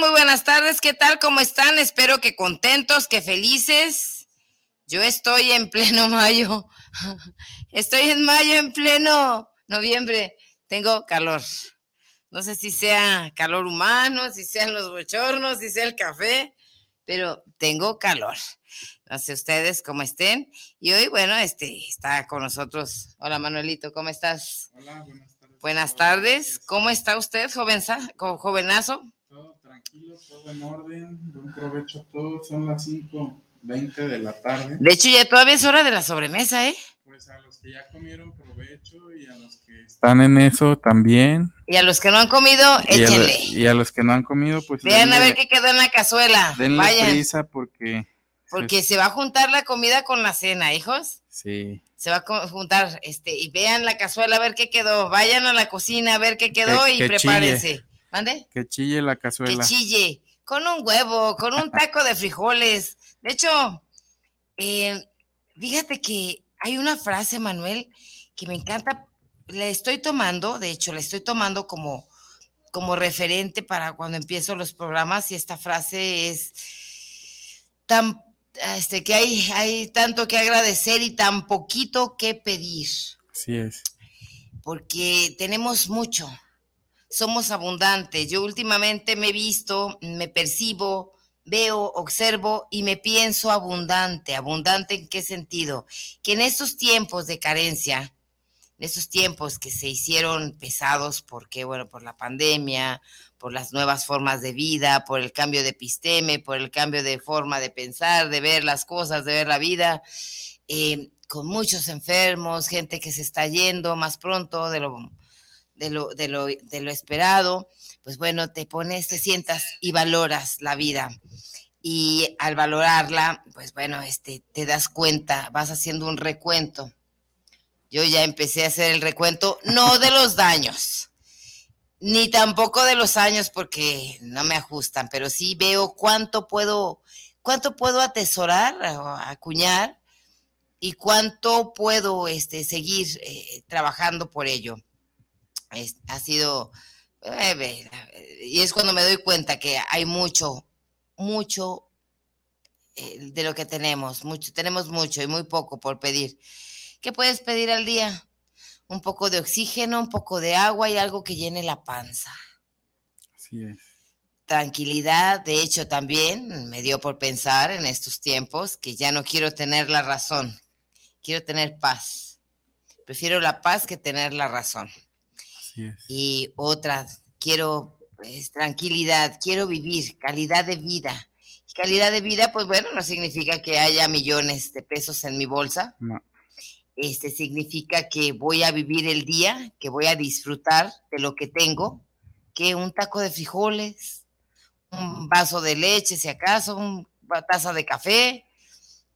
muy buenas tardes. ¿Qué tal? ¿Cómo están? Espero que contentos, que felices. Yo estoy en pleno mayo. Estoy en mayo, en pleno noviembre. Tengo calor. No sé si sea calor humano, si sean los bochornos, si sea el café, pero tengo calor. No sé ustedes cómo estén. Y hoy, bueno, este está con nosotros. Hola Manuelito, ¿cómo estás? Hola, buenas tardes. Buenas tardes. ¿Cómo está usted, jovenza, jovenazo? Tranquilo, todo en orden. Buen provecho a todos. Son las 5.20 de la tarde. De hecho, ya todavía es hora de la sobremesa, ¿eh? Pues a los que ya comieron provecho y a los que están en eso también. Y a los que no han comido, Y a, échenle. y a los que no han comido, pues Vean a denle- ver qué quedó en la cazuela. denle Vayan, prisa porque... porque se va a juntar la comida con la cena, hijos. Sí. Se va a juntar, este, y vean la cazuela a ver qué quedó. Vayan a la cocina a ver qué quedó Que- y que prepárense. ¿Mande? Que chille la Que cazuela. chille. Con un huevo, con un taco de frijoles. De hecho, eh, fíjate que hay una frase, Manuel, que me encanta. La estoy tomando, de hecho, la estoy tomando como, como referente para cuando empiezo los programas y esta frase es tan, este, que hay, hay tanto que agradecer y tan poquito que pedir, Así es. porque tenemos mucho, somos abundantes. Yo últimamente me he visto, me percibo, veo, observo y me pienso abundante. ¿Abundante en qué sentido? Que en estos tiempos de carencia, en estos tiempos que se hicieron pesados porque, bueno, por la pandemia, por las nuevas formas de vida, por el cambio de episteme, por el cambio de forma de pensar, de ver las cosas, de ver la vida, eh, con muchos enfermos, gente que se está yendo más pronto de lo, de lo, de lo, de lo esperado, pues bueno, te pones, te sientas y valoras la vida. Y al valorarla, pues bueno, este, te das cuenta, vas haciendo un recuento. Yo ya empecé a hacer el recuento, no de los daños, ni tampoco de los años porque no me ajustan, pero sí veo cuánto puedo, cuánto puedo atesorar acuñar y cuánto puedo este, seguir eh, trabajando por ello. Es- ha sido, eh, ve, y es cuando me doy cuenta que hay mucho, mucho eh, de lo que tenemos, mucho, tenemos mucho y muy poco por pedir. ¿Qué puedes pedir al día? Un poco de oxígeno, un poco de agua y algo que llene la panza. Así es. Tranquilidad, de hecho también me dio por pensar en estos tiempos que ya no quiero tener la razón, quiero tener paz. Prefiero la paz que tener la razón. Así es. Y otra, quiero pues, tranquilidad, quiero vivir, calidad de vida. Y calidad de vida, pues bueno, no significa que haya millones de pesos en mi bolsa, No. este significa que voy a vivir el día, que voy a disfrutar de lo que tengo, que un taco de frijoles, un vaso de leche, si acaso, una taza de café,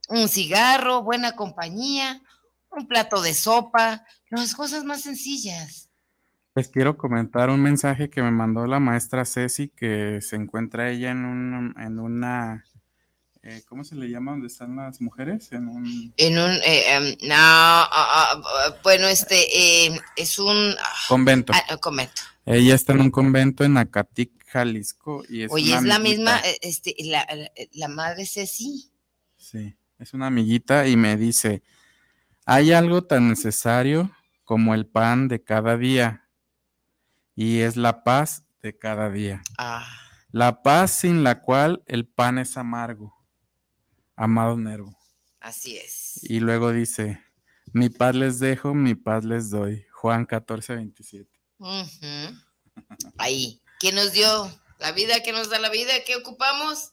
un cigarro, buena compañía, un plato de sopa, las cosas más sencillas. Les quiero comentar un mensaje que me mandó la maestra Ceci, que se encuentra ella en, un, en una, eh, ¿cómo se le llama? ¿Dónde están las mujeres? En un En un, eh, em, no, ah, ah, bueno, este, eh, es un ah, convento. ah, comento. Ella está en un convento en Acatic, Jalisco. Y es Oye, una es la misma, eh, este, la, la- la madre Ceci. Sí, es una amiguita y me dice, hay algo tan necesario como el pan de cada día y es la paz de cada día. Ah, La paz sin la cual el pan es amargo. Amado Nervo. así es. Y luego dice, mi paz les dejo, mi paz les doy. Juan 14, 27. Ujú. Ahí. ¿Qué nos dio la vida? ¿Qué nos da la vida? ¿Qué ocupamos?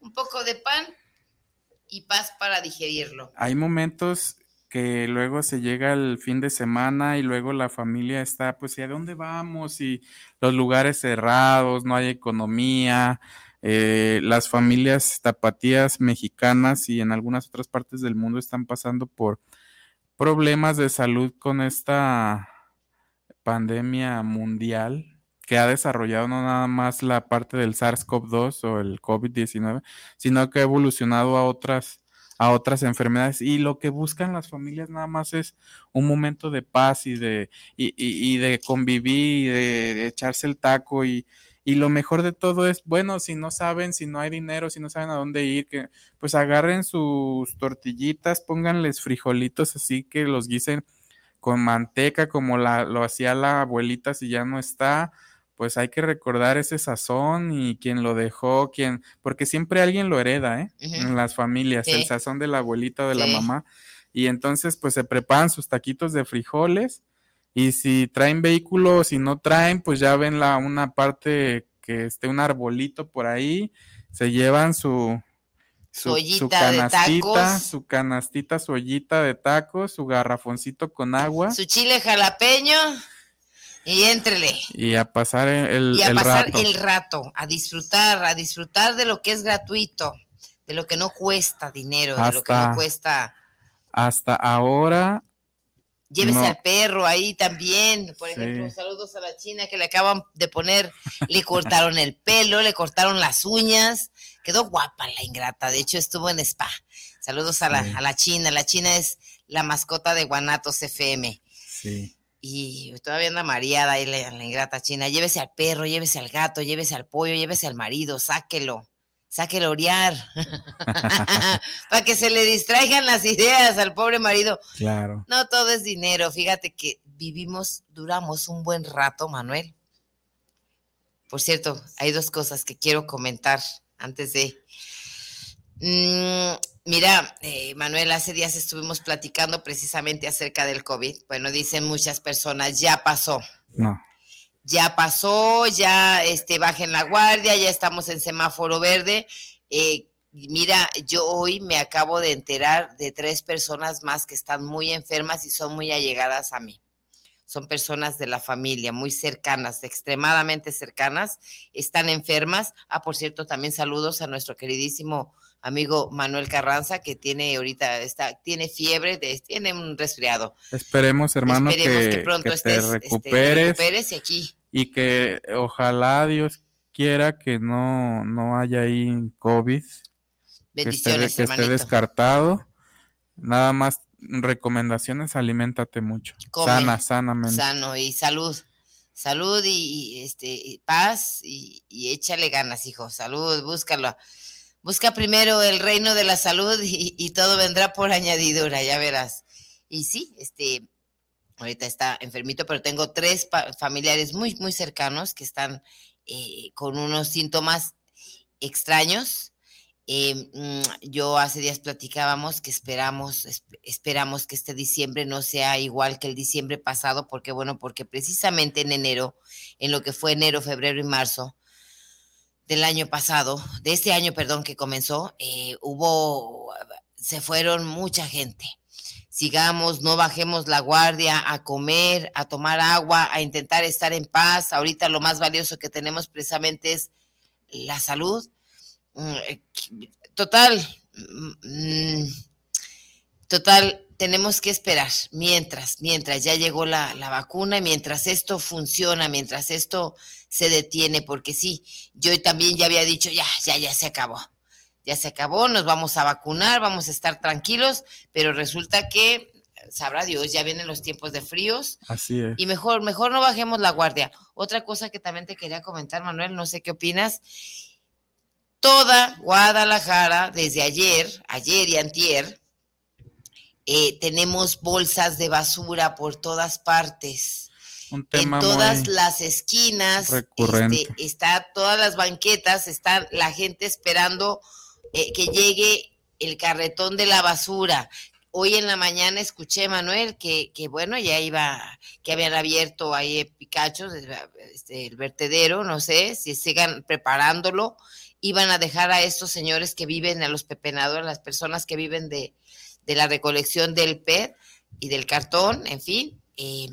Un poco de pan y paz para digerirlo. Hay momentos que luego se llega el fin de semana y luego la familia está, pues, ¿y a dónde vamos? Y los lugares cerrados, no hay economía, eh, las familias tapatías mexicanas y en algunas otras partes del mundo están pasando por problemas de salud con esta pandemia mundial que ha desarrollado no nada más la parte del SARS-CoV-2 o el COVID-19, sino que ha evolucionado a otras a otras enfermedades y lo que buscan las familias nada más es un momento de paz y de y, y, de convivir y de, echarse el taco y, y lo mejor de todo es, bueno, si no saben, si no hay dinero, si no saben a dónde ir, que pues agarren sus tortillitas, pónganles frijolitos así que los guisen con manteca como la, lo hacía la abuelita si ya no está, pues hay que recordar ese sazón y quien lo dejó, quien, porque siempre alguien lo hereda, ¿eh? En las familias, el sazón de la abuelita o de la mamá. Y entonces, pues se preparan sus taquitos de frijoles. Y si traen vehículo, si no traen, pues ya ven la una parte que esté un arbolito por ahí, se llevan su, su, su canastita, su canastita, su ollita de tacos, su garrafoncito con agua. Su chile jalapeño. Y entrele. Y a pasar el, y a pasar el rato, a disfrutar, a disfrutar de lo que es gratuito, de lo que no cuesta dinero, de lo que no cuesta. Hasta ahora. Llévese al perro ahí también. Por ejemplo, saludos a la china que le acaban de poner, le cortaron el pelo, le cortaron las uñas. Quedó guapa la ingrata. De hecho, estuvo en spa. Saludos a la, a la china. La china es la mascota de Guanatos FM. Sí y todavía anda mareada ahí la, ingrata china. Llévese al perro, llévese al gato, llévese al pollo, llévese al marido, sáquelo, sáquelo a orear, para que se le distraigan las ideas al pobre marido. Claro. No todo es dinero, fíjate que vivimos, duramos un buen rato, Manuel. Por cierto, hay dos cosas que quiero comentar antes de... Mm, Mira, eh, Manuel, hace días estuvimos platicando precisamente acerca del COVID. Bueno, dicen muchas personas, ya pasó. No. Ya pasó, ya este, bajen la guardia, ya estamos en semáforo verde. Eh, mira, yo hoy me acabo de enterar de tres personas más que están muy enfermas y son muy allegadas a mí. Son personas de la familia, muy cercanas, extremadamente cercanas, están enfermas. Ah, por cierto, también saludos a nuestro queridísimo amigo Manuel Carranza, que tiene ahorita, está, tiene fiebre, tiene un resfriado. Esperemos, hermano, que, pronto te este, recuperes, y aquí. Y que ojalá Dios quiera que no, no haya ahí COVID. Bendiciones, que esté, descartado. Nada más recomendaciones, aliméntate mucho. sana, sanamente. Sano y salud. Salud y, este paz y, y, échale ganas, hijo. Salud, búscalo. Busca primero el reino de la salud y, todo vendrá por añadidura, ya verás. Y sí, este, ahorita está enfermito, pero tengo tres familiares muy, muy cercanos que están eh, con unos síntomas extraños. Eh, mm, yo hace días platicábamos que esperamos, esperamos que este diciembre no sea igual que el diciembre pasado, porque bueno, porque precisamente en enero, en lo que fue enero, febrero y marzo, del año pasado, de este año, perdón, que comenzó, eh, hubo, se fueron mucha gente. Sigamos, no bajemos la guardia a comer, a tomar agua, a intentar estar en paz. Ahorita lo más valioso que tenemos precisamente es la salud. Mm, eh, total, mm, total, tenemos que esperar mientras, mientras ya llegó la, la, vacuna, mientras esto funciona, mientras esto se detiene, porque sí, yo también ya había dicho, ya, ya, ya se acabó, ya se acabó, nos vamos a vacunar, vamos a estar tranquilos, pero resulta que, sabrá Dios, ya vienen los tiempos de fríos. Así es. Y mejor, mejor no bajemos la guardia. Otra cosa que también te quería comentar, Manuel, no sé qué opinas. Toda Guadalajara, desde ayer, ayer y antier, eh, tenemos bolsas de basura por todas partes. en todas las esquinas, este, está todas las banquetas, está la gente esperando eh, que llegue el carretón de la basura. Hoy en la mañana escuché, Manuel, que, que bueno, ya iba, que habían abierto ahí Picacho, este, el vertedero, no sé, si sigan preparándolo, iban a dejar a estos señores que viven, a los pepenadores, las personas que viven de, de la recolección del PET, y del cartón, en fin. Eh,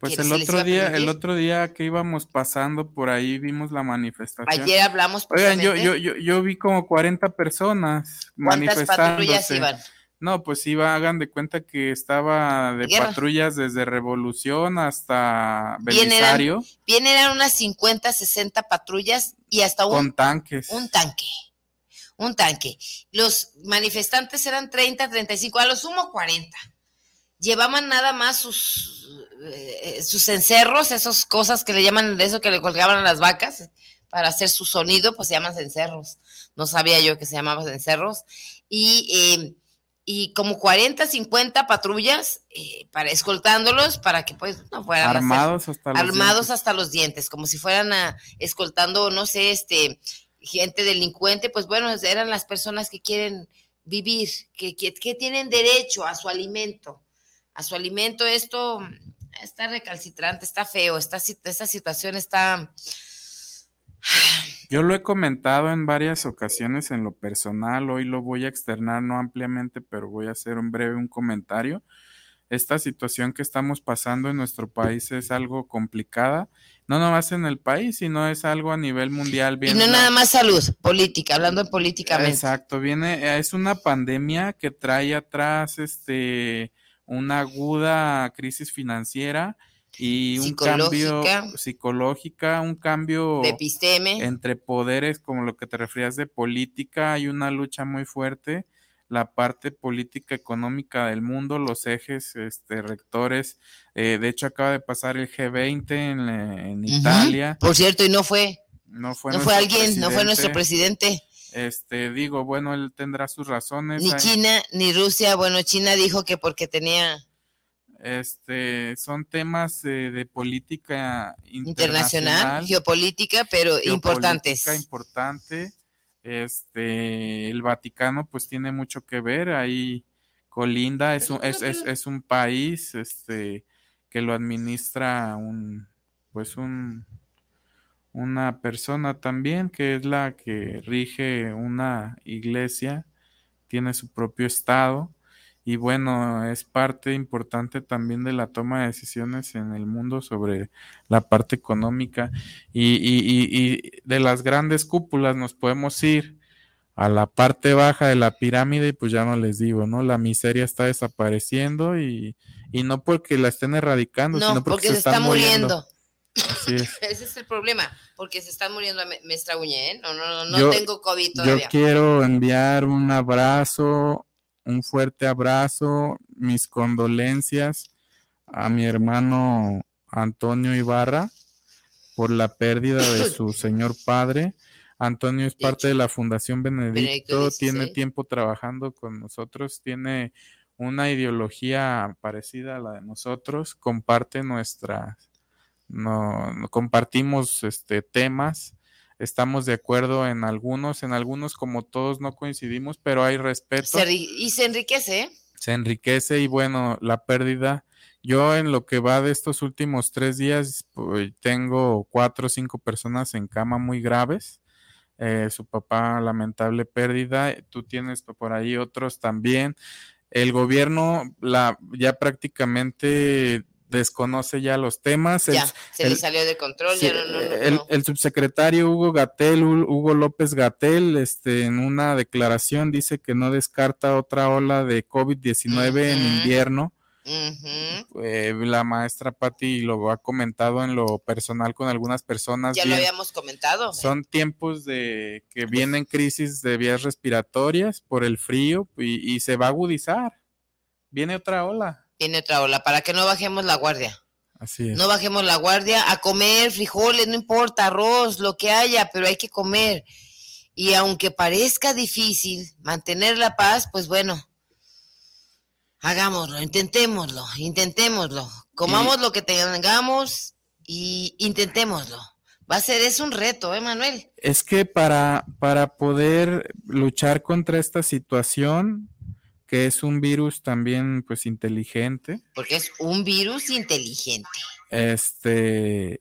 pues el otro día, el otro día que íbamos pasando por ahí vimos la manifestación. Ayer hablamos. Oigan, yo, yo, yo, yo vi como 40 personas manifestándose. Iban? No, pues iba, hagan de cuenta que estaba de patrullas desde Revolución hasta Belisario. Bien eran, unas 50, 60 patrullas y hasta un... Con tanques. Un tanque. Un tanque. Los manifestantes eran 30, 35, a lo sumo 40. Llevaban nada más sus, eh, sus encerros, esas cosas que le llaman, de eso que le colgaban a las vacas para hacer su sonido, pues se llaman cencerros. No sabía yo que se llamaban cencerros. Y... Eh, y como 40, 50 patrullas eh, para escoltándolos para que pues no fueran armados hasta los armados dientes. hasta los dientes, como si fueran a, escoltando, no sé, este gente delincuente, pues bueno, eran las personas que quieren vivir, que, que, tienen derecho a su alimento, a su alimento. Esto está recalcitrante, está feo, esta, esta situación está yo lo he comentado en varias ocasiones en lo personal, hoy lo voy a externar no ampliamente, pero voy a hacer un breve un comentario. Esta situación que estamos pasando en nuestro país es algo complicada, no nomás en el país, sino es algo a nivel mundial. y no nada más salud, política, hablando políticamente. Exacto, viene, es una pandemia que trae atrás este una aguda crisis financiera y un cambio psicológica, un cambio de episteme. entre poderes, como lo que te referías de política, hay una lucha muy fuerte, la parte política económica del mundo, los ejes este, rectores, eh, de hecho acaba de pasar el G20 en, en Italia. Por cierto, y no fue. No fue, no fue alguien, no fue nuestro presidente. Este, digo, bueno, él tendrá sus razones. Ni China, ni Rusia. Bueno, China dijo que porque tenía este, son temas de política internacional, geopolítica, pero importantes. importante. Este, el Vaticano pues tiene mucho que ver ahí colinda, es un, es, es, es un país este, que lo administra un, pues un, una persona también que es la que rige una iglesia, tiene su propio estado y bueno, es parte importante también de la toma de decisiones en el mundo sobre la parte económica y, y, y, de las grandes cúpulas nos podemos ir a la parte baja de la pirámide y pues ya no les digo, ¿no? La miseria está desapareciendo y, no porque la estén erradicando, sino porque, se, están muriendo. Ese es el problema, porque se están muriendo, me, me ¿eh? No, no, no, no tengo COVID todavía. Yo quiero enviar un abrazo un fuerte abrazo, mis condolencias a mi hermano Antonio Ibarra por la pérdida de su señor padre. Antonio es parte de la Fundación Benedicto, tiene tiempo trabajando con nosotros, tiene una ideología parecida a la de nosotros, comparte nuestra, no, compartimos este temas estamos de acuerdo en algunos, en algunos como todos no coincidimos, pero hay respeto. y se enriquece. ¿eh? Se enriquece y bueno, la pérdida. Yo en lo que va de estos últimos tres días pues, tengo cuatro o cinco personas en cama muy graves. Eh, su papá lamentable pérdida. Tú tienes por ahí otros también. El gobierno la, ya prácticamente desconoce ya los temas. Ya, se le salió de control. el, subsecretario Hugo Gatel, Hugo López Gatel, este, en una declaración dice que no descarta otra ola de COVID-19 en invierno. Eh, la maestra Patti lo ha comentado en lo personal con algunas personas. Ya lo habíamos comentado. Son tiempos de que vienen crisis de vías respiratorias por el frío y se va a agudizar. Viene otra ola tiene otra ola, para que no bajemos la guardia. Así es. No bajemos la guardia a comer frijoles, no importa, arroz, lo que haya, pero hay que comer. Y aunque parezca difícil mantener la paz, pues bueno, hagámoslo, intentémoslo, intentémoslo. Comamos lo que tengamos y intentémoslo. Va a ser, es un reto, ¿eh, Manuel? Es que para, para poder luchar contra esta situación, que es un virus también pues inteligente. Porque es un virus inteligente. Este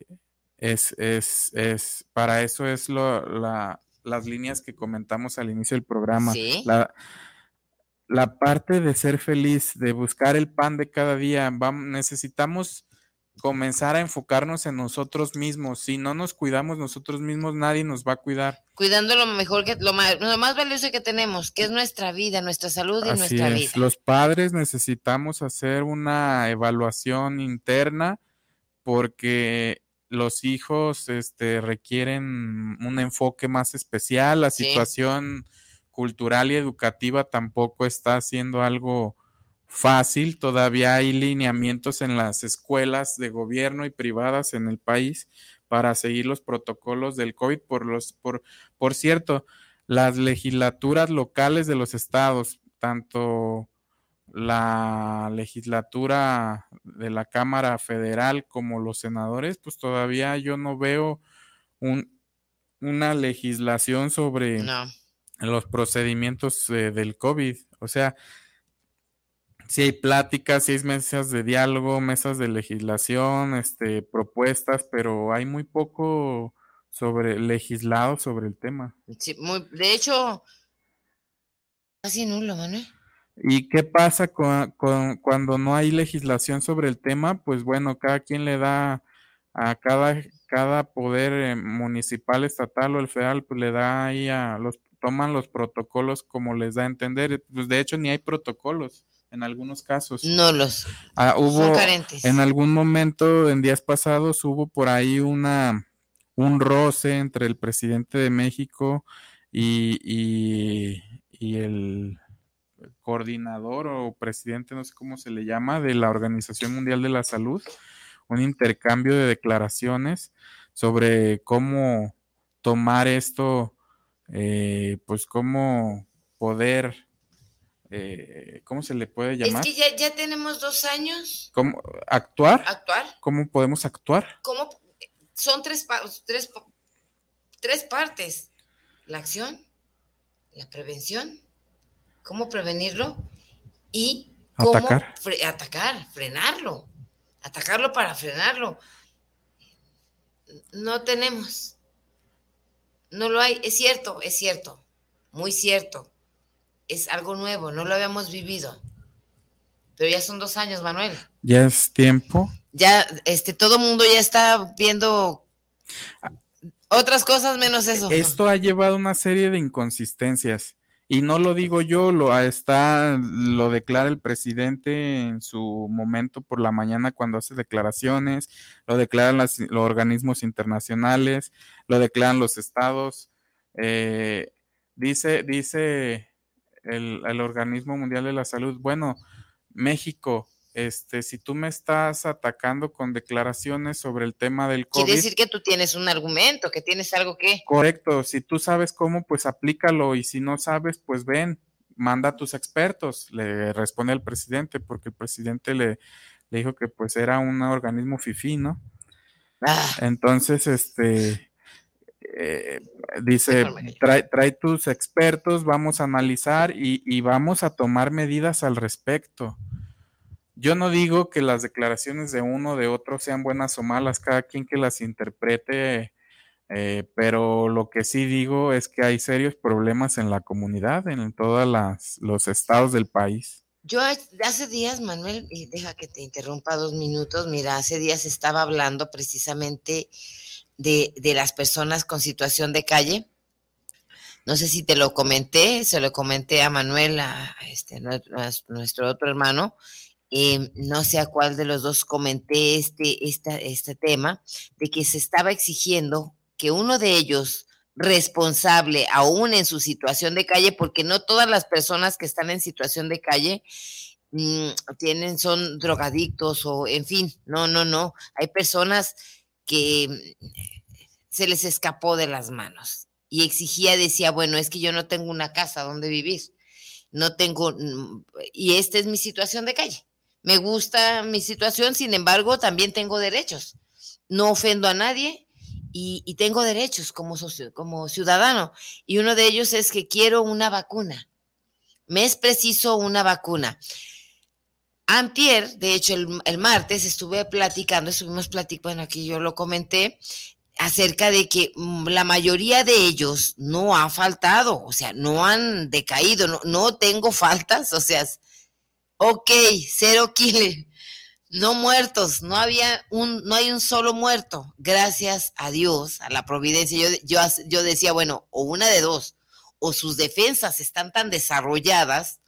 es, es, es, para eso es lo, la, las líneas que comentamos al inicio del programa. ¿Sí? La, la parte de ser feliz, de buscar el pan de cada día, vamos, necesitamos comenzar a enfocarnos en nosotros mismos. Si no nos cuidamos nosotros mismos, nadie nos va a cuidar. Cuidando lo mejor que lo más, lo más valioso que tenemos, que es nuestra vida, nuestra salud y nuestra vida. Los padres necesitamos hacer una evaluación interna porque los hijos este, requieren un enfoque más especial. La situación cultural y educativa tampoco está haciendo algo fácil. Todavía hay lineamientos en las escuelas de gobierno y privadas en el país para seguir los protocolos del COVID. Por, los, por, por cierto, las legislaturas locales de los estados, tanto la legislatura de la Cámara Federal como los senadores, pues todavía yo no veo un, una legislación sobre los procedimientos del COVID. O sea, si hay pláticas, si hay mesas de diálogo, mesas de legislación, este, propuestas, pero hay muy poco sobre legislado sobre el tema. Sí, muy, de hecho, casi nulo, Manuel. ¿Y qué pasa con, cuando no hay legislación sobre el tema? Pues bueno, cada quien le da a cada, cada poder eh, municipal, estatal o el federal, pues le da ahí a los, toman los protocolos como les da a entender. Pues de hecho ni hay protocolos en algunos casos. No los ah, hubo en algún momento en días pasados hubo por ahí una un roce entre el presidente de México y, y, el coordinador o presidente, no sé cómo se le llama, de la Organización Mundial de la Salud, un intercambio de declaraciones sobre cómo tomar esto, eh, pues cómo poder eh, ¿cómo se le puede llamar? Es que ya, tenemos dos años. ¿Cómo actuar? Actuar. ¿Cómo podemos actuar? ¿Cómo? Son tres, tres, tres partes. La acción, la prevención, cómo prevenirlo y cómo atacar, atacar frenarlo. Atacarlo para frenarlo. No tenemos. No lo hay. Es cierto, es cierto. Muy cierto es algo nuevo, no lo habíamos vivido. Pero ya son dos años, Manuel. Ya es tiempo. Ya, este, todo mundo ya está viendo otras cosas menos eso. Esto ha llevado una serie de inconsistencias. Y no lo digo yo, lo está, lo declara el presidente en su momento por la mañana cuando hace declaraciones, lo declaran los organismos internacionales, lo declaran los estados. Eh, dice, dice el, Organismo Mundial de la Salud, bueno, México, este, si tú me estás atacando con declaraciones sobre el tema del COVID. Quiere decir que tú tienes un argumento, que tienes algo que. Correcto, si tú sabes cómo, pues aplícalo y si no sabes, pues ven, manda a tus expertos, le responde el presidente, porque el presidente le, le dijo que pues era un organismo fifí, ¿no? Ah. Entonces, este, eh, dice, trae, tus expertos, vamos a analizar y, vamos a tomar medidas al respecto. Yo no digo que las declaraciones de uno o de otro sean buenas o malas, cada quien que las interprete, eh, pero lo que sí digo es que hay serios problemas en la comunidad, en todos los estados del país. Yo hace días, Manuel, y deja que te interrumpa dos minutos, mira, hace días estaba hablando precisamente de, las personas con situación de calle. No sé si te lo comenté, se lo comenté a Manuel, a este, nuestro, otro hermano. Eh, no sé a cuál de los dos comenté este, este tema, de que se estaba exigiendo que uno de ellos responsable aún en su situación de calle, porque no todas las personas que están en situación de calle mm, tienen, son drogadictos o en fin, no, no, no. Hay personas que se les escapó de las manos y exigía, decía, bueno, es que yo no tengo una casa donde vivir, no tengo, mm, y esta es mi situación de calle. Me gusta mi situación, sin embargo, también tengo derechos. No ofendo a nadie y, tengo derechos como, como ciudadano. Y uno de ellos es que quiero una vacuna. Me es preciso una vacuna. Antier, de hecho, el, martes estuve platicando, estuvimos platicando, bueno, aquí yo lo comenté, acerca de que mm, la mayoría de ellos no ha faltado, o sea, no han decaído, no, no tengo faltas, o sea, ok, cero killer, no muertos, no había un, no hay un solo muerto, gracias a Dios, a la providencia. Yo, yo, yo decía, bueno, o una de dos, o sus defensas están tan desarrolladas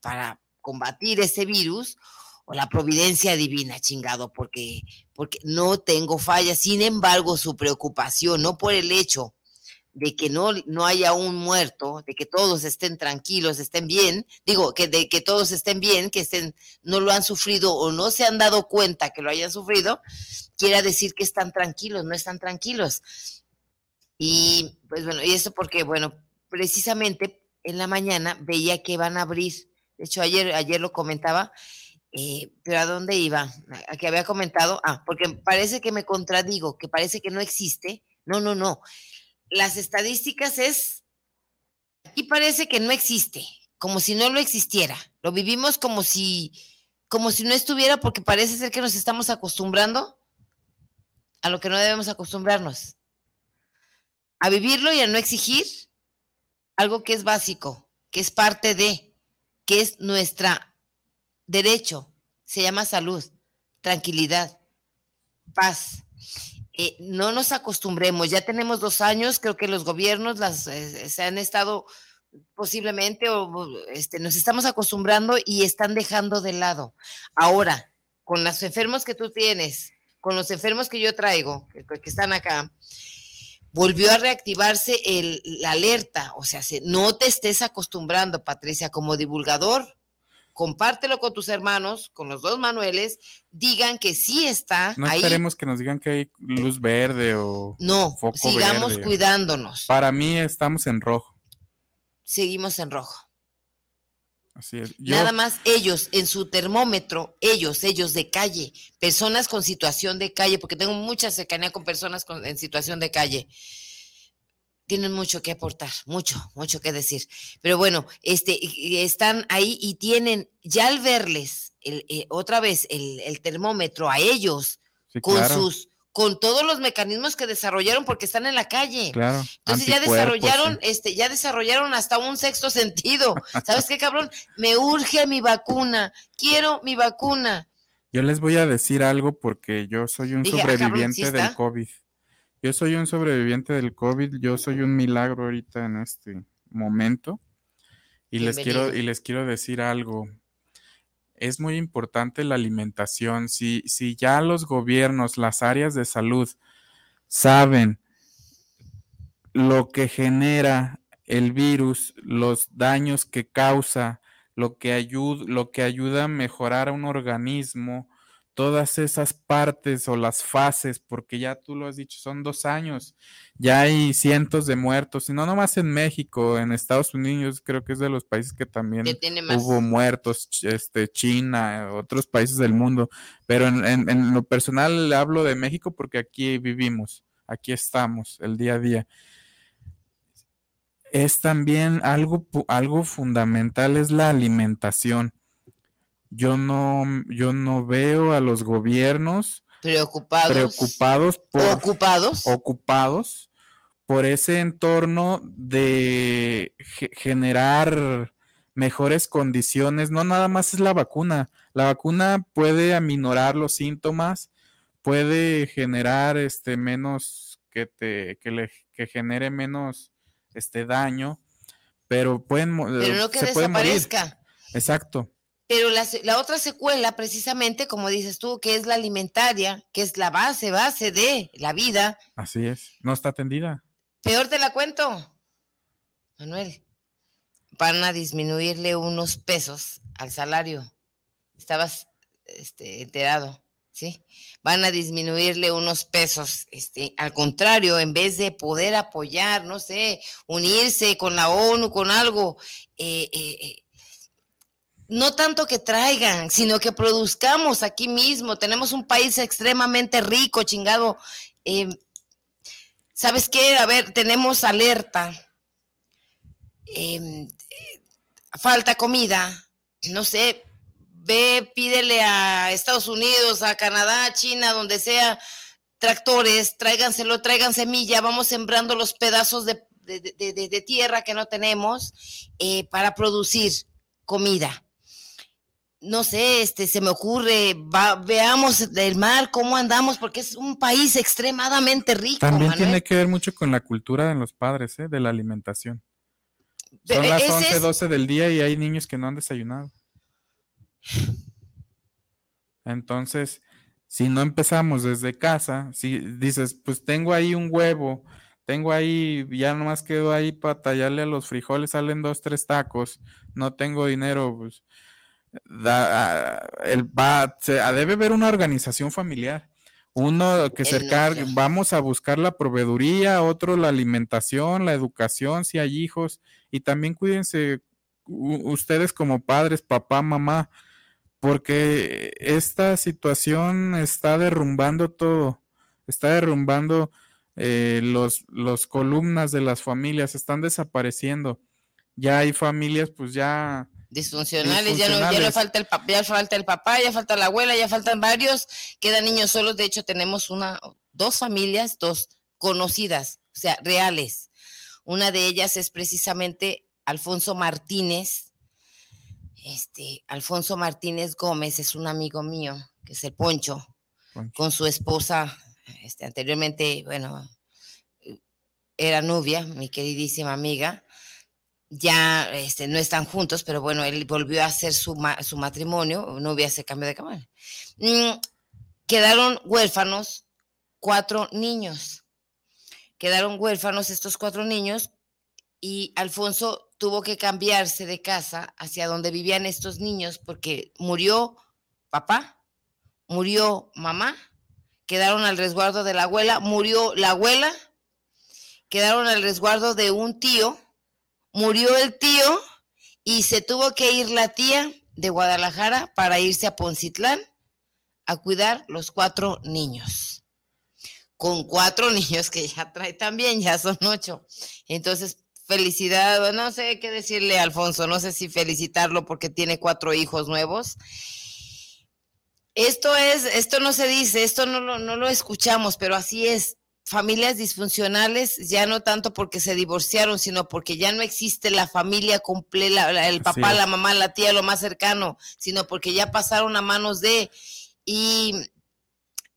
para combatir ese virus, o la providencia divina, chingado, porque, porque no tengo fallas. Sin embargo, su preocupación, no por el hecho de que no, no haya un muerto, de que todos estén tranquilos, estén bien, digo, que de que todos estén bien, que estén, no lo han sufrido o no se han dado cuenta que lo hayan sufrido, quiera decir que están tranquilos, no están tranquilos. Y pues bueno, y eso porque, bueno, precisamente en la mañana veía que van a abrir, de hecho ayer, ayer lo comentaba, eh, pero ¿a dónde iba? A que había comentado, ah, porque parece que me contradigo, que parece que no existe. No, no, no. Las estadísticas es, aquí parece que no existe, como si no lo existiera. Lo vivimos como si, como si no estuviera, porque parece ser que nos estamos acostumbrando a lo que no debemos acostumbrarnos. A vivirlo y a no exigir algo que es básico, que es parte de, que es nuestra derecho, se llama salud, tranquilidad, paz. Eh, no nos acostumbremos, ya tenemos dos años, creo que los gobiernos las, eh, se han estado posiblemente o este, nos estamos acostumbrando y están dejando de lado. Ahora, con los enfermos que tú tienes, con los enfermos que yo traigo, que están acá, volvió a reactivarse el, la alerta. O sea, no te estés acostumbrando, Patricia, como divulgador, compártelo con tus hermanos, con los dos Manueles, digan que sí está. No esperemos que nos digan que hay luz verde o no, sigamos cuidándonos. Para mí estamos en rojo. Seguimos en rojo. Así es. Nada más ellos en su termómetro, ellos, ellos de calle, personas con situación de calle, porque tengo mucha cercanía con personas en situación de calle tienen mucho que aportar, mucho, mucho que decir. Pero bueno, este, están ahí y tienen, ya al verles el, eh, otra vez el, termómetro a ellos, con sus, con todos los mecanismos que desarrollaron porque están en la calle. Claro. Entonces ya desarrollaron, este, ya desarrollaron hasta un sexto sentido. ¿Sabes qué, cabrón? Me urge mi vacuna, quiero mi vacuna. Yo les voy a decir algo porque yo soy un ah, sobreviviente del COVID. Yo soy un sobreviviente del COVID, yo soy un milagro ahorita en este momento. Y les, quiero, y les quiero decir algo. Es muy importante la alimentación. Si, si ya los gobiernos, las áreas de salud saben lo que genera el virus, los daños que causa, lo que, ayuda, lo que ayuda a mejorar a un organismo, todas esas partes o las fases, porque ya tú lo has dicho, son dos años, ya hay cientos de muertos, y no nomás en México, en Estados Unidos creo que es de los países que también hubo muertos, este, China, otros países del mundo, pero en, en, lo personal hablo de México porque aquí vivimos, aquí estamos el día a día. Es también algo, algo fundamental, es la alimentación yo no, yo no veo a los gobiernos preocupados, preocupados por, ocupados, ocupados por ese entorno de generar mejores condiciones. No nada más es la vacuna. La vacuna puede aminorar los síntomas, puede generar este menos que te que le que genere menos este daño, pero pueden pero no que desaparezca. Exacto. Pero la, otra secuela, precisamente, como dices tú, que es la alimentaria, que es la base, base de la vida. Así es, no está atendida. Peor te la cuento, Manuel. Van a disminuirle unos pesos al salario. Estabas este, enterado, ¿sí? Van a disminuirle unos pesos. Este, al contrario, en vez de poder apoyar, no sé, unirse con la ONU, con algo, eh, eh, eh no tanto que traigan, sino que produzcamos aquí mismo. Tenemos un país extremadamente rico, chingado. Em, ¿Sabes qué? A ver, tenemos alerta. Em, falta comida. No sé, ve, pídele a Estados Unidos, a Canadá, China, donde sea. tractores, tráiganselo, traigan semilla, vamos sembrando los pedazos de, tierra que no tenemos eh, para producir comida. No sé, este, se me ocurre, veamos del mar, cómo andamos, porque es un país extremadamente rico. También tiene que ver mucho con la cultura de los padres, ¿eh? de la alimentación. Son las 11, 12 del día y hay niños que no han desayunado. Entonces, si no empezamos desde casa, si dices, pues tengo ahí un huevo, tengo ahí, ya nomás quedo ahí para tallarle a los frijoles, salen dos, tres tacos, no tengo dinero, pues da, el, va, se, debe haber una organización familiar. Uno que se cargue, vamos a buscar la proveeduría, otro la alimentación, la educación, si hay hijos, y también cuídense ustedes como padres, papá, mamá, porque esta situación está derrumbando todo, está derrumbando eh, los, los columnas de las familias, están desapareciendo. Ya hay familias, pues ya disfuncionales, Ya, no, ya falta el papá, ya falta el papá, ya falta la abuela, ya faltan varios, quedan niños solos. De hecho, tenemos una, dos familias, dos conocidas, o sea, reales. Una de ellas es precisamente Alfonso Martínez, este, Alfonso Martínez Gómez es un amigo mío, que es el Poncho, con su esposa, este, anteriormente, bueno, era novia, mi queridísima amiga. Ya este, no están juntos, pero bueno, él volvió a hacer su, su matrimonio, novia se cambió de cama. Mm, quedaron huérfanos cuatro niños. Quedaron huérfanos estos cuatro niños y Alfonso tuvo que cambiarse de casa hacia donde vivían estos niños porque murió papá, murió mamá, quedaron al resguardo de la abuela, murió la abuela, quedaron al resguardo de un tío, murió el tío y se tuvo que ir la tía de Guadalajara para irse a Poncitlán a cuidar los cuatro niños. Con cuatro niños que ya trae también, ya son ocho. Entonces, felicidad, no sé qué decirle a Alfonso, no sé si felicitarlo porque tiene cuatro hijos nuevos. Esto es, esto no se dice, esto no lo, no lo escuchamos, pero así es. Familias disfuncionales, ya no tanto porque se divorciaron, sino porque ya no existe la familia completa, el papá, la mamá, la tía, lo más cercano, sino porque ya pasaron a manos de... Y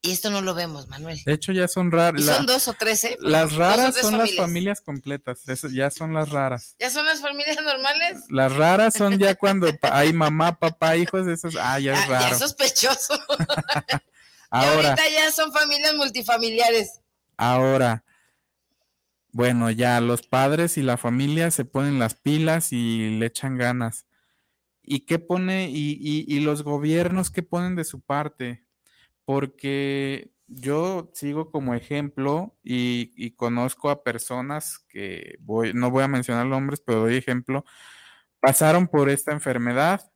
y esto no lo vemos, Manuel. De hecho, ya son raras. Son dos o tres, ¿eh? Las raras son las familias completas. ya son las raras. ¿Ya son las familias normales? Las raras son ya cuando hay mamá, papá, hijos, esos. Ah, ya es raro. Ya es sospechoso. ahora. ahorita ya son familias multifamiliares. Ahora. Bueno, ya los padres y la familia se ponen las pilas y le echan ganas. ¿Y qué pone? y, y los gobiernos qué ponen de su parte? porque yo sigo como ejemplo y, conozco a personas que voy, no voy a mencionar nombres, pero doy ejemplo, pasaron por esta enfermedad.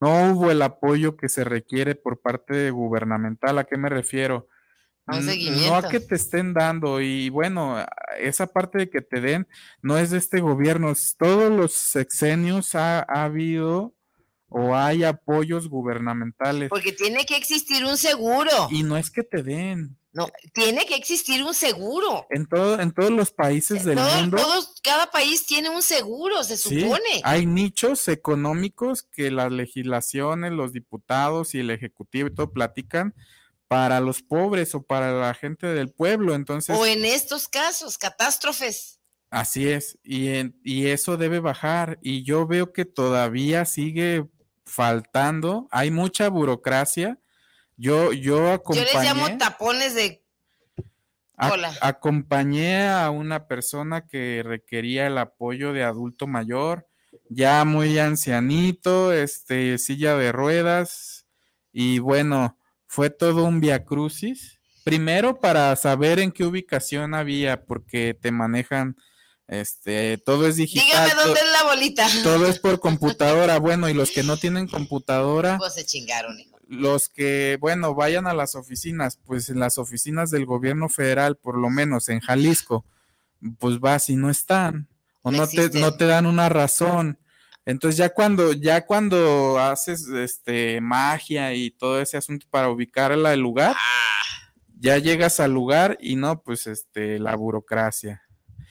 No hubo el apoyo que se requiere por parte gubernamental. ¿A qué me refiero? No a que te estén dando y bueno, esa parte de que te den no es de este gobierno, todos los sexenios ha habido o hay apoyos gubernamentales. Porque tiene que existir un seguro. Y no es que te den. No, tiene que existir un seguro. En todo, en todos los países del mundo. Todos, cada país tiene un seguro, se supone. Hay nichos económicos que las legislaciones, los diputados y el ejecutivo y todo platican para los pobres o para la gente del pueblo. Entonces. O en estos casos, catástrofes. Así es, y, y eso debe bajar. Y yo veo que todavía sigue faltando, hay mucha burocracia. Yo, yo acompañé. Yo les llamo tapones de cola. acompañé a una persona que requería el apoyo de adulto mayor, ya muy ancianito, este, silla de ruedas, y bueno, fue todo un viacrucis. Primero para saber en qué ubicación había, porque te manejan este, todo es digital. Dígame dónde es la bolita. Todo es por computadora. Bueno, y los que no tienen computadora. Pues se chingaron, Los que, bueno, vayan a las oficinas, pues en las oficinas del gobierno federal, por lo menos en Jalisco, pues vas y no están. O no, te, no te dan una razón. Entonces ya cuando, ya cuando haces este magia y todo ese asunto para ubicarla el lugar, ah. ya llegas al lugar y no, pues este, la burocracia.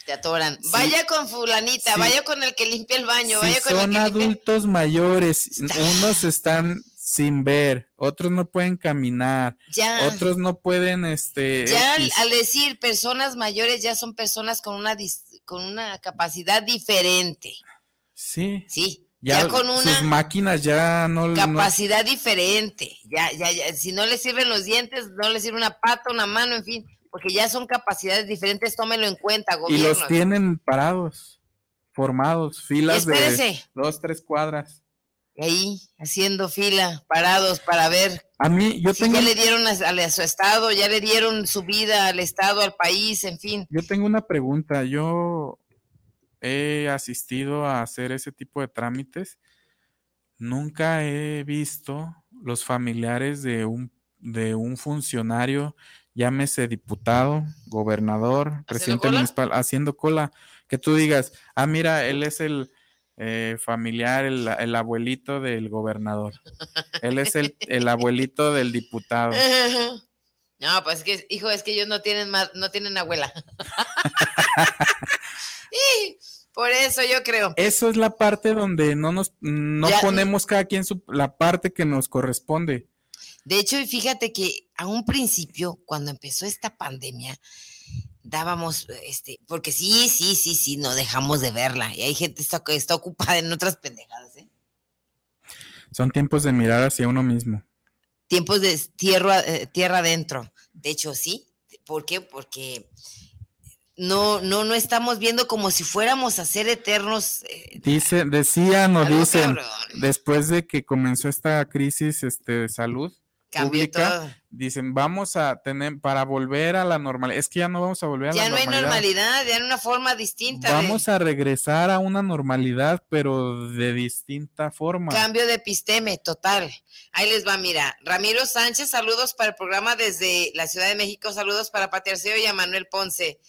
Te atoran. Vaya con fulanita, vaya con el que limpia el baño, vaya con son adultos mayores, unos están sin ver, otros no pueden caminar, ya. otros no pueden, este... Ya al, decir personas mayores, ya son personas con una, con una capacidad diferente. Sí. Sí. Ya, con una sus máquinas ya no capacidad diferente. Ya, ya, ya, si no le sirven los dientes, no le sirve una pata, una mano, en fin, porque ya son capacidades diferentes, tómelo en cuenta, gobierno. Y los tienen parados, formados, filas de dos, tres cuadras. Ahí, haciendo fila, parados para ver. A mí, yo tengo. Ya le dieron a, a, su estado, ya le dieron su vida al estado, al país, en fin. Yo tengo una pregunta. Yo he asistido a hacer ese tipo de trámites, nunca he visto los familiares de un, de un funcionario, llámese diputado, gobernador, presidente municipal, haciendo cola, que tú digas, ah, mira, él es el eh, familiar, el, abuelito del gobernador, él es el, el abuelito del diputado. No, pues es que, hijo, es que ellos no tienen más, no tienen abuela. Por eso yo creo. Eso es la parte donde no nos no ponemos cada quien su, la parte que nos corresponde. De hecho, fíjate que a un principio, cuando empezó esta pandemia, dábamos, este, porque sí, sí, sí, sí, no dejamos de verla. Y hay gente que está, ocupada en otras pendejadas, ¿eh? Son tiempos de mirar hacia uno mismo. Tiempos de tierra, eh, tierra adentro. De hecho, sí. ¿Por qué? Porque no, no, no estamos viendo como si fuéramos a ser eternos. Eh, Dice, decían o dicen, después de que comenzó esta crisis este, de salud pública, dicen, vamos a tener, para volver a la normalidad, es que ya no vamos a volver a la normalidad. Ya no hay normalidad, ya en una forma distinta. Vamos a regresar a una normalidad, pero de distinta forma. Cambio de episteme, total. Ahí les va, mira, Ramiro Sánchez, saludos para el programa desde la Ciudad de México, saludos para Paterceo y a Manuel Ponce.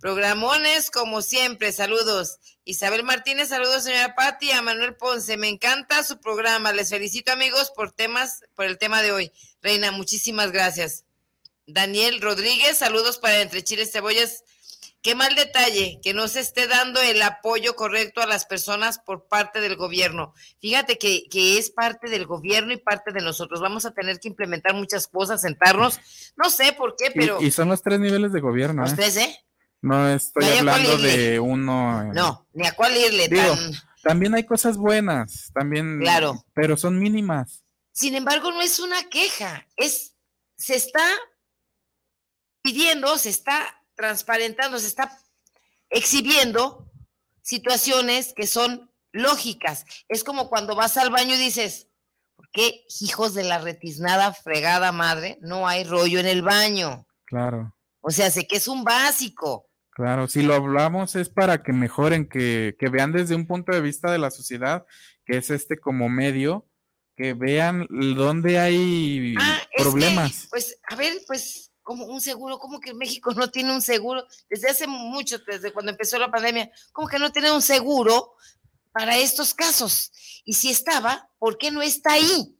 Programones, como siempre, saludos. Isabel Martínez, saludos, señora Patti, a Manuel Ponce. Me encanta su programa. Les felicito, amigos, por temas, por el tema de hoy. Reina, muchísimas gracias. Daniel Rodríguez, saludos para Entre Chiles Cebollas. Qué mal detalle que no se esté dando el apoyo correcto a las personas por parte del gobierno. Fíjate que, que, es parte del gobierno y parte de nosotros. Vamos a tener que implementar muchas cosas, sentarnos. No sé por qué, pero. Y, son los tres niveles de gobierno. Los tres, ¿eh? No estoy hablando de uno. No, ni a cuál irle. También hay cosas buenas, también. Claro. Pero son mínimas. Sin embargo, no es una queja, es, se está pidiendo, se está transparentando, se está exhibiendo situaciones que son lógicas. Es como cuando vas al baño y dices, ¿por qué hijos de la retiznada fregada madre no hay rollo en el baño? Claro. O sea, sé que es un básico. Claro, si lo hablamos es para que mejoren, que, vean desde un punto de vista de la sociedad, que es este como medio, que vean dónde hay ah, problemas. pues, a ver, pues, como un seguro, ¿cómo que México no tiene un seguro? Desde hace mucho, desde cuando empezó la pandemia, ¿cómo que no tiene un seguro para estos casos? Y si estaba, ¿por qué no está ahí?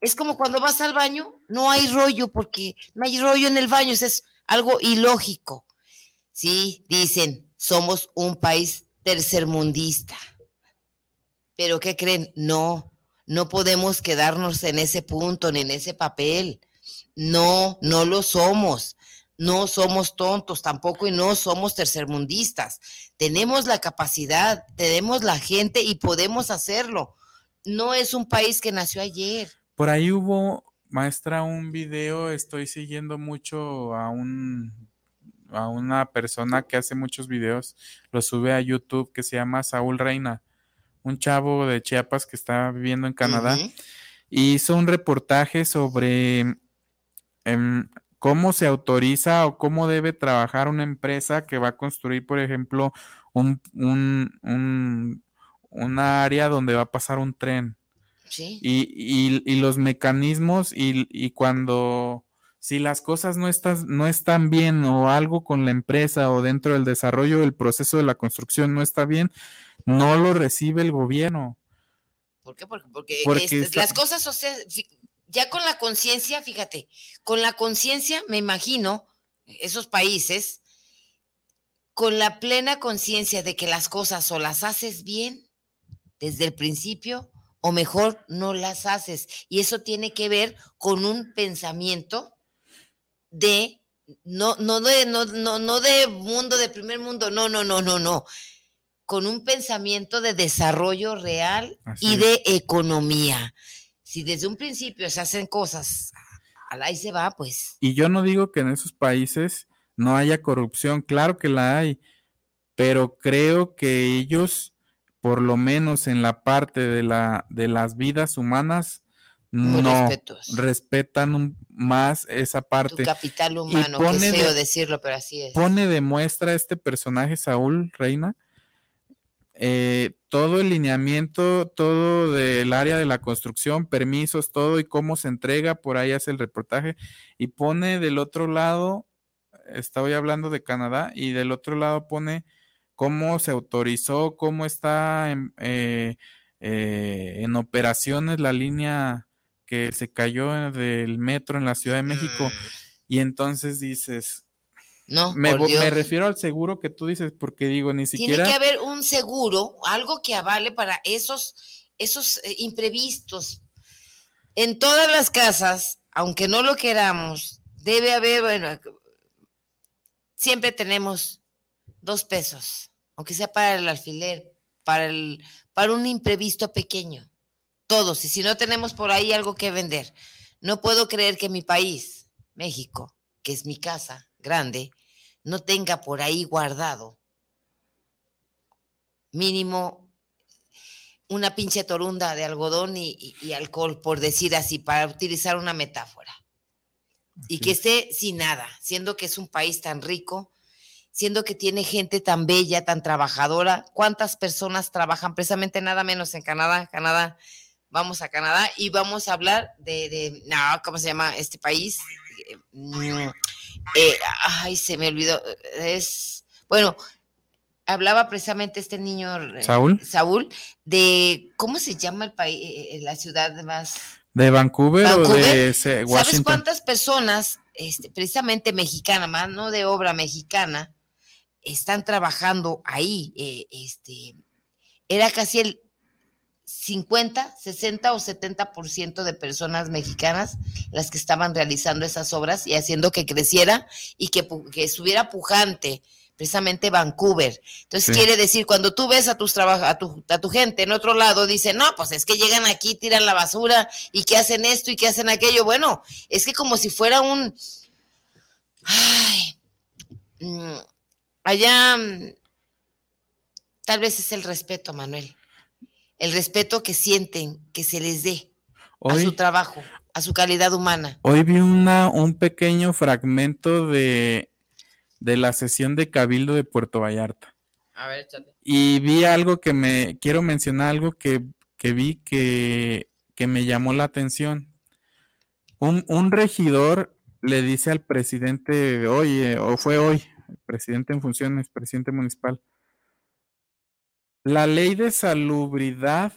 Es como cuando vas al baño, no hay rollo, porque no hay rollo en el baño, es algo ilógico. Sí, dicen, somos un país tercermundista. Pero ¿qué creen? No, no podemos quedarnos en ese punto ni en ese papel. No, no lo somos. No somos tontos tampoco y no somos tercermundistas. Tenemos la capacidad, tenemos la gente y podemos hacerlo. No es un país que nació ayer. Por ahí hubo, maestra, un video, estoy siguiendo mucho a un a una persona que hace muchos videos, lo sube a YouTube, que se llama Saúl Reina, un chavo de Chiapas que está viviendo en Canadá, hizo un reportaje sobre em, cómo se autoriza o cómo debe trabajar una empresa que va a construir, por ejemplo, un, un, una área donde va a pasar un tren. Sí. Y, y, los mecanismos y, y cuando si las cosas no, están, no están bien o algo con la empresa o dentro del desarrollo del proceso de la construcción no está bien, no lo recibe el gobierno. ¿Por qué? Porque, las cosas ya con la conciencia, fíjate, con la conciencia, me imagino, esos países, con la plena conciencia de que las cosas o las haces bien desde el principio o mejor no las haces. Y eso tiene que ver con un pensamiento de, no, no, de, no, no, no de mundo, de primer mundo, no, no, no, no, no, con un pensamiento de desarrollo real y de economía. Si desde un principio se hacen cosas, al ahí se va, pues. Y yo no digo que en esos países no haya corrupción, claro que la hay, pero creo que ellos, por lo menos en la parte de, la, de las vidas humanas, no respetan más esa parte. Tu capital humano, que feo decirlo, pero así es. Pone de muestra este personaje, Saúl Reina, eh, todo el lineamiento, todo del área de la construcción, permisos, todo y cómo se entrega, por ahí hace el reportaje y pone del otro lado estoy hablando de Canadá, y del otro lado pone cómo se autorizó, cómo está en, eh, eh, en operaciones la línea que se cayó del metro en la Ciudad de México. Mm. Y entonces dices, no, me, me, refiero al seguro que tú dices, porque digo, ni siquiera. Tiene que haber un seguro, algo que avale para esos, esos eh, imprevistos. En todas las casas, aunque no lo queramos, debe haber, bueno, siempre tenemos dos pesos, aunque sea para el alfiler, para, el, para un imprevisto pequeño. Todos. Y si no tenemos por ahí algo que vender, no puedo creer que mi país, México, que es mi casa grande, no tenga por ahí guardado mínimo una pinche torunda de algodón y, y, alcohol, por decir así, para utilizar una metáfora y que esté sin nada, siendo que es un país tan rico, siendo que tiene gente tan bella, tan trabajadora. ¿Cuántas personas trabajan precisamente nada menos en Canadá? Canadá, vamos a Canadá y vamos a hablar de, no, ¿cómo se llama este país? Mm, eh, ay, se me olvidó. Es, bueno, hablaba precisamente este niño, eh, Saúl, Saúl de, ¿cómo se llama el país, eh, la ciudad más ¿De Vancouver, o de Washington? ¿Sabes cuántas personas, este, precisamente mexicanas, mano de obra mexicana, están trabajando ahí? Eh, este, era casi el 50, 60 o 70% de personas mexicanas las que estaban realizando esas obras y haciendo que creciera y que, que estuviera pujante precisamente Vancouver. Entonces quiere decir, cuando tú ves a tus a tu, a tu gente en otro lado, dicen, no, pues es que llegan aquí, tiran la basura y que hacen esto y que hacen aquello. Bueno, es que como si fuera un... Ay, mm, allá mm, tal vez es el respeto, Manuel. El respeto que sienten que se les dé a su trabajo, a su calidad humana. Hoy vi una, un pequeño fragmento de de la sesión de Cabildo de Puerto Vallarta. A ver, échate. Y vi algo que me, quiero mencionar algo que, vi que, que, me llamó la atención. Un, un, regidor le dice al presidente, oye, o fue hoy, presidente en funciones, presidente municipal, la ley de salubridad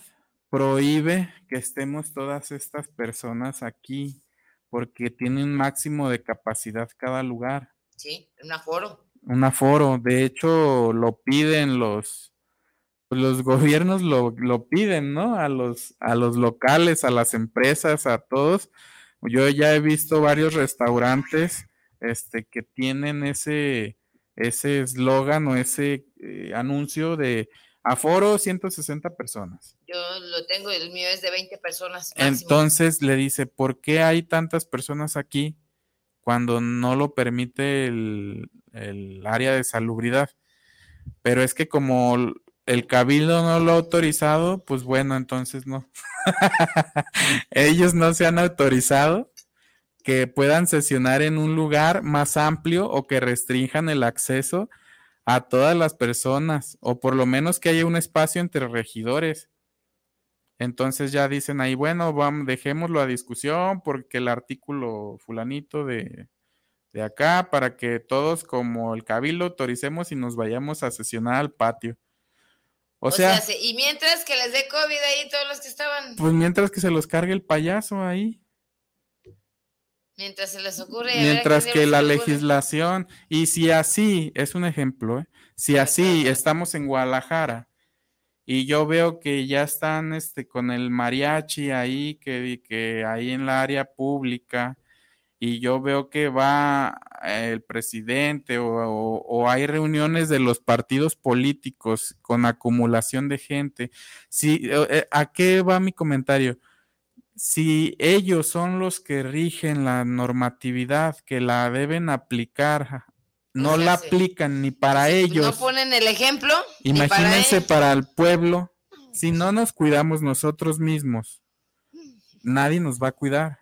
prohíbe que estemos todas estas personas aquí porque tiene un máximo de capacidad cada lugar. Sí, un aforo. Un aforo. De hecho, lo piden los, los gobiernos lo, lo piden, ¿no? A los, a los locales, a las empresas, a todos. Yo ya he visto varios restaurantes este, que tienen ese ese eslogan o ese eh, anuncio de aforo 160 personas. Yo lo tengo, el mío es de 20 personas. Entonces le dice, ¿por qué hay tantas personas aquí? cuando no lo permite el, área de salubridad. Pero es que como el cabildo no lo ha autorizado, pues bueno, entonces no. Ellos no se han autorizado que puedan sesionar en un lugar más amplio o que restrinjan el acceso a todas las personas, o por lo menos que haya un espacio entre regidores. Entonces ya dicen ahí, bueno, vamos, dejémoslo a discusión porque el artículo fulanito de, acá, para que todos como el cabildo autoricemos y nos vayamos a sesionar al patio. O, sea, y mientras que les dé COVID ahí todos los que estaban. Pues mientras que se los cargue el payaso ahí. Mientras se les ocurre. Mientras que la legislación, y si así, es un ejemplo, ¿eh? si así estamos en Guadalajara y yo veo que ya están este, con el mariachi ahí, que, que ahí en la área pública, y yo veo que va el presidente o, o, hay reuniones de los partidos políticos con acumulación de gente. Si, eh, ¿A qué va mi comentario? Si ellos son los que rigen la normatividad, que la deben aplicar, no la aplican ni para ellos. No ponen el ejemplo. Imagínense para, el pueblo, si no nos cuidamos nosotros mismos, nadie nos va a cuidar.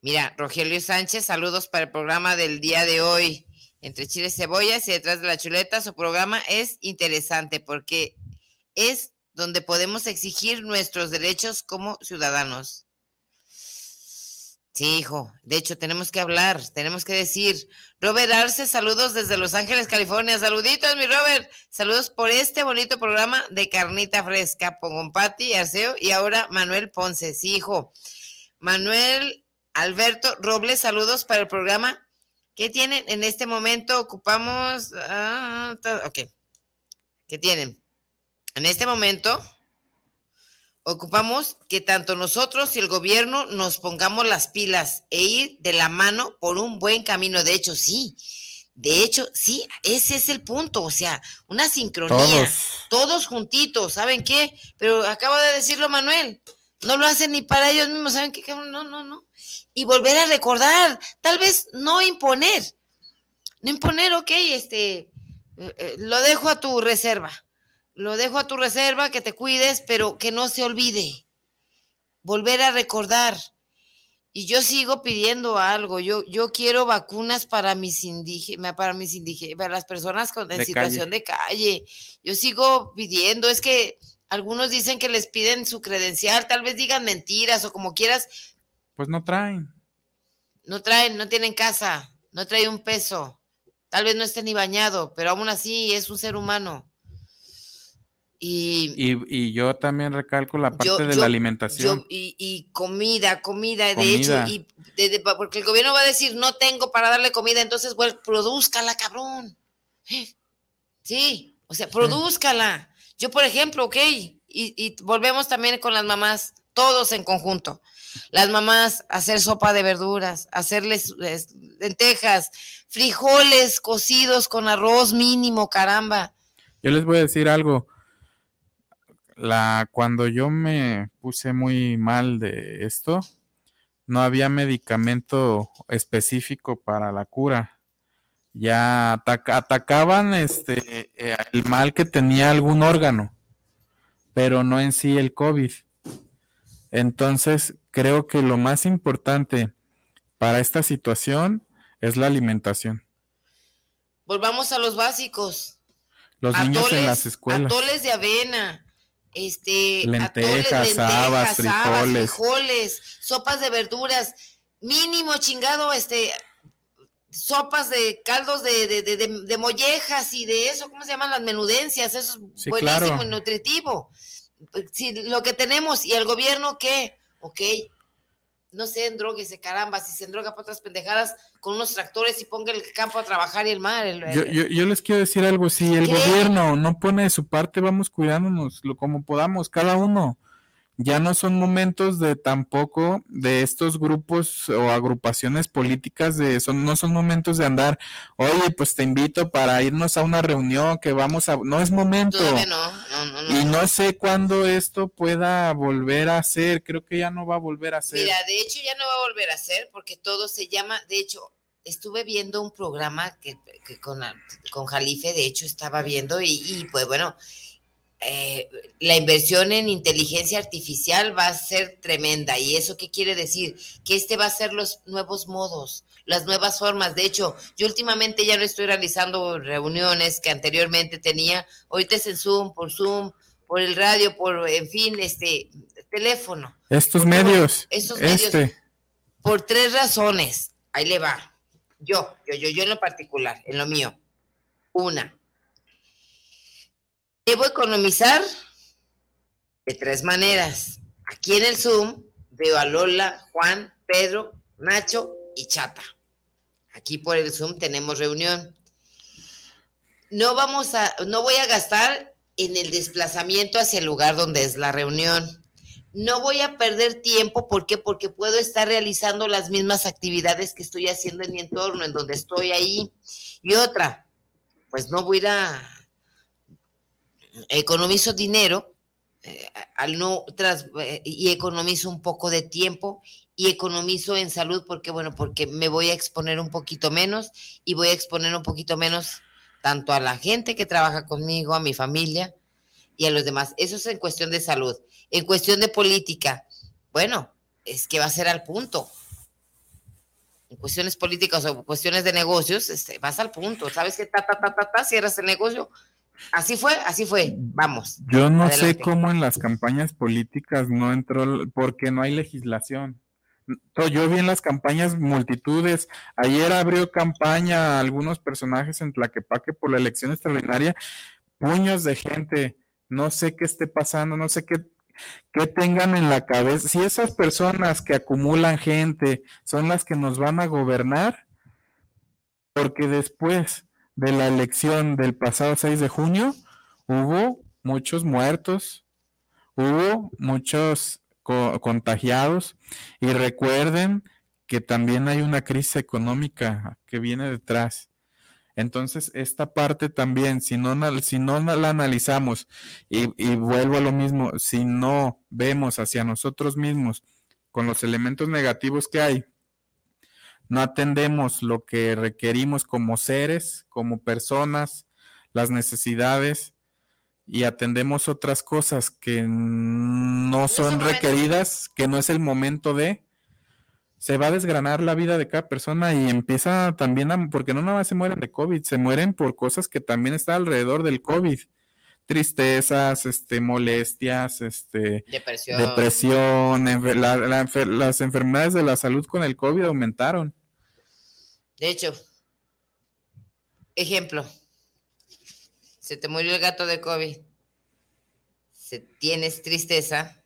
Mira, Rogelio Sánchez, saludos para el programa del día de hoy. Entre chiles, cebollas y detrás de la chuleta, su programa es interesante porque es donde podemos exigir nuestros derechos como ciudadanos. Sí, hijo, de hecho tenemos que hablar, tenemos que decir. Robert Arce, saludos desde Los Ángeles, California. Saluditos, mi Robert. Saludos por este bonito programa de carnita fresca. Con Pati, Arceo y ahora Manuel Ponce. Sí, hijo. Manuel Alberto Robles, saludos para el programa. ¿Qué tienen en este momento? Ocupamos. Ah, ok. ¿Qué tienen? En este momento, ocupamos que tanto nosotros y el gobierno nos pongamos las pilas e ir de la mano por un buen camino. De hecho, sí. De hecho, sí, ese es el punto, o sea, una sincronía, todos, juntitos, ¿saben qué? Pero acaba de decirlo Manuel, no lo hacen ni para ellos mismos, ¿saben qué? No, no, no. Y volver a recordar, tal vez no imponer, no imponer, ok, este, eh, eh, lo dejo a tu reserva, lo dejo a tu reserva, que te cuides, pero que no se olvide. Volver a recordar. Y yo sigo pidiendo algo. Yo, yo quiero vacunas para mis indígenas, para mis indígenas, para las personas con, en situación de calle. Yo sigo pidiendo. Es que algunos dicen que les piden su credencial, tal vez digan mentiras o como quieras. Pues no traen. No traen, no tienen casa, no trae un peso. Tal vez no esté ni bañado, pero aún así es un ser humano. Y, y, yo también recalco la parte de la alimentación. y, comida, comida, de hecho, y porque el gobierno va a decir, no tengo para darle comida, entonces, pues, produzcala, cabrón. Sí, o sea, produzcala. Yo, por ejemplo, ok, y volvemos también con las mamás, todos en conjunto. Las mamás, hacer sopa de verduras, hacerles lentejas, frijoles cocidos con arroz mínimo, caramba. Yo les voy a decir algo la, cuando yo me puse muy mal de esto, no había medicamento específico para la cura. Ya atacaban este eh, el mal que tenía algún órgano, pero no en sí el COVID. Entonces, creo que lo más importante para esta situación es la alimentación. Volvamos a los básicos. Los niños en las escuelas. Atoles de avena, este, lentejas, habas, frijoles. sopas de verduras, mínimo chingado, este, sopas de caldos de, de, mollejas y de eso, ¿cómo se llaman las menudencias? Eso es buenísimo y nutritivo. Si lo que tenemos y el gobierno, ¿qué? Ok, no se endroguese, caramba, si se endroga para otras pendejadas con unos tractores y ponga el campo a trabajar y el mar. yo, yo, les quiero decir algo, si el gobierno no pone de su parte, vamos cuidándonos lo como podamos, cada uno ya no son momentos de tampoco de estos grupos o agrupaciones políticas de son no son momentos de andar oye pues te invito para irnos a una reunión que vamos a no es momento. Y no sé cuándo esto pueda volver a ser creo que ya no va a volver a ser. Mira de hecho ya no va a volver a ser porque todo se llama de hecho estuve viendo un programa que, con, con Jalife de hecho estaba viendo y, y pues bueno eh, la inversión en inteligencia artificial va a ser tremenda. ¿Y eso qué quiere decir? Que este va a ser los nuevos modos, las nuevas formas. De hecho, yo últimamente ya no estoy realizando reuniones que anteriormente tenía. Ahorita es en Zoom, por Zoom, por el radio, por, en fin, este teléfono. Estos medios. Estos medios. Este. Por tres razones. Ahí le va. Yo, yo, yo, yo en lo particular, en lo mío. Una, Debo economizar de tres maneras. Aquí en el Zoom veo a Lola, Juan, Pedro, Nacho y Chata. Aquí por el Zoom tenemos reunión. No vamos a, no voy a gastar en el desplazamiento hacia el lugar donde es la reunión. No voy a perder tiempo, ¿por qué? Porque puedo estar realizando las mismas actividades que estoy haciendo en mi entorno, en donde estoy ahí. Y otra, pues no voy a economizo dinero eh, al no tras, eh, y economizo un poco de tiempo y economizo en salud porque bueno porque me voy a exponer un poquito menos y voy a exponer un poquito menos tanto a la gente que trabaja conmigo a mi familia y a los demás. Eso es en cuestión de salud. En cuestión de política bueno es que va a ser al punto. En cuestiones políticas o cuestiones de negocios este, vas al punto. Sabes que ta ta ta ta, ta cierras el negocio Así fue, así fue. Vamos. Yo no sé cómo en las campañas políticas no entró, porque no hay legislación. Yo vi en las campañas multitudes. Ayer abrió campaña algunos personajes en Tlaquepaque por la elección extraordinaria. Puños de gente. No sé qué esté pasando, no sé qué, qué tengan en la cabeza. Si esas personas que acumulan gente son las que nos van a gobernar, porque después de la elección del pasado 6 de junio, hubo muchos muertos, hubo muchos contagiados y recuerden que también hay una crisis económica que viene detrás. Entonces, esta parte también, si no, si no la analizamos y, y vuelvo a lo mismo, si no vemos hacia nosotros mismos con los elementos negativos que hay, no atendemos lo que requerimos como seres, como personas, las necesidades y atendemos otras cosas que no son requeridas, que no es el momento de, se va a desgranar la vida de cada persona y empieza también a, porque no nada más se mueren de COVID, se mueren por cosas que también están alrededor del COVID. Tristezas, este, molestias, este, depresión, depresión las enfermedades de la salud con el COVID aumentaron. De hecho, ejemplo, se te murió el gato de COVID, se, tienes tristeza,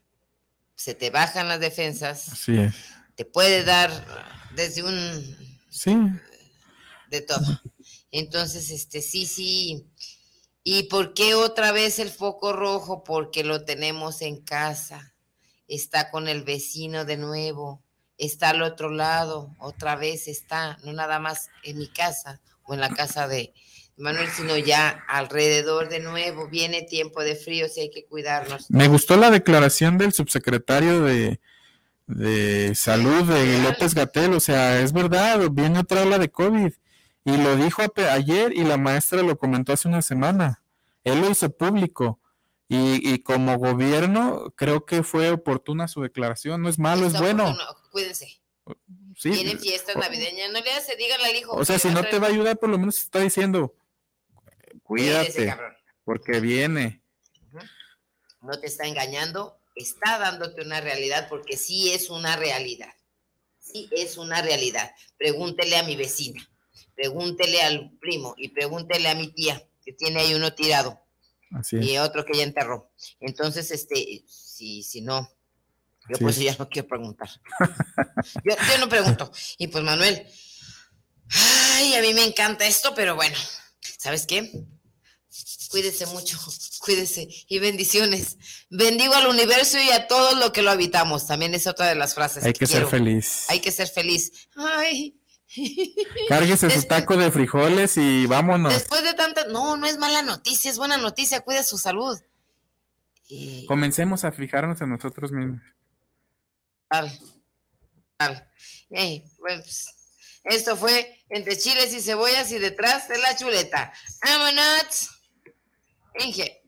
se te bajan las defensas, Así es. te puede dar desde un... Sí. De todo. Entonces, este, sí, sí. ¿Y por qué otra vez el foco rojo? Porque lo tenemos en casa. Está con el vecino de nuevo está al otro lado, otra vez está, no nada más en mi casa o en la casa de Manuel, sino ya alrededor de nuevo, viene tiempo de frío, y hay que cuidarnos. Me gustó la declaración del subsecretario de, de salud de López Gatel, o sea, es verdad, viene otra ola de COVID. Y lo dijo ayer y la maestra lo comentó hace una semana. Él lo hizo público. Y, y, como gobierno, creo que fue oportuna su declaración. No es malo, es bueno. Cuídense. Sí. Tienen fiestas navideñas. No le hace, dígale al hijo. O sea, si no te va a ayudar, por lo menos está diciendo, cuídate, porque viene. No te está engañando, está dándote una realidad, porque sí es una realidad. Sí es una realidad. Pregúntele a mi vecina, pregúntele al primo y pregúntele a mi tía, que tiene ahí uno tirado y otro que ya enterró. Entonces, este, si, si no, yo pues ya no quiero preguntar. yo, no pregunto. Y pues Manuel, ay, a mí me encanta esto, pero bueno, ¿sabes qué? Cuídese mucho, cuídese y bendiciones. Bendigo al universo y a todo lo que lo habitamos. También es otra de las frases. Hay que, ser feliz. Hay que ser feliz. Ay, Cárguese su taco de frijoles y vámonos. Después de tanta, no, no es mala noticia, es buena noticia, cuida su salud. Comencemos a fijarnos en nosotros mismos. Pues, esto fue entre chiles y cebollas y detrás de la chuleta. ¡Vámonos! Inge.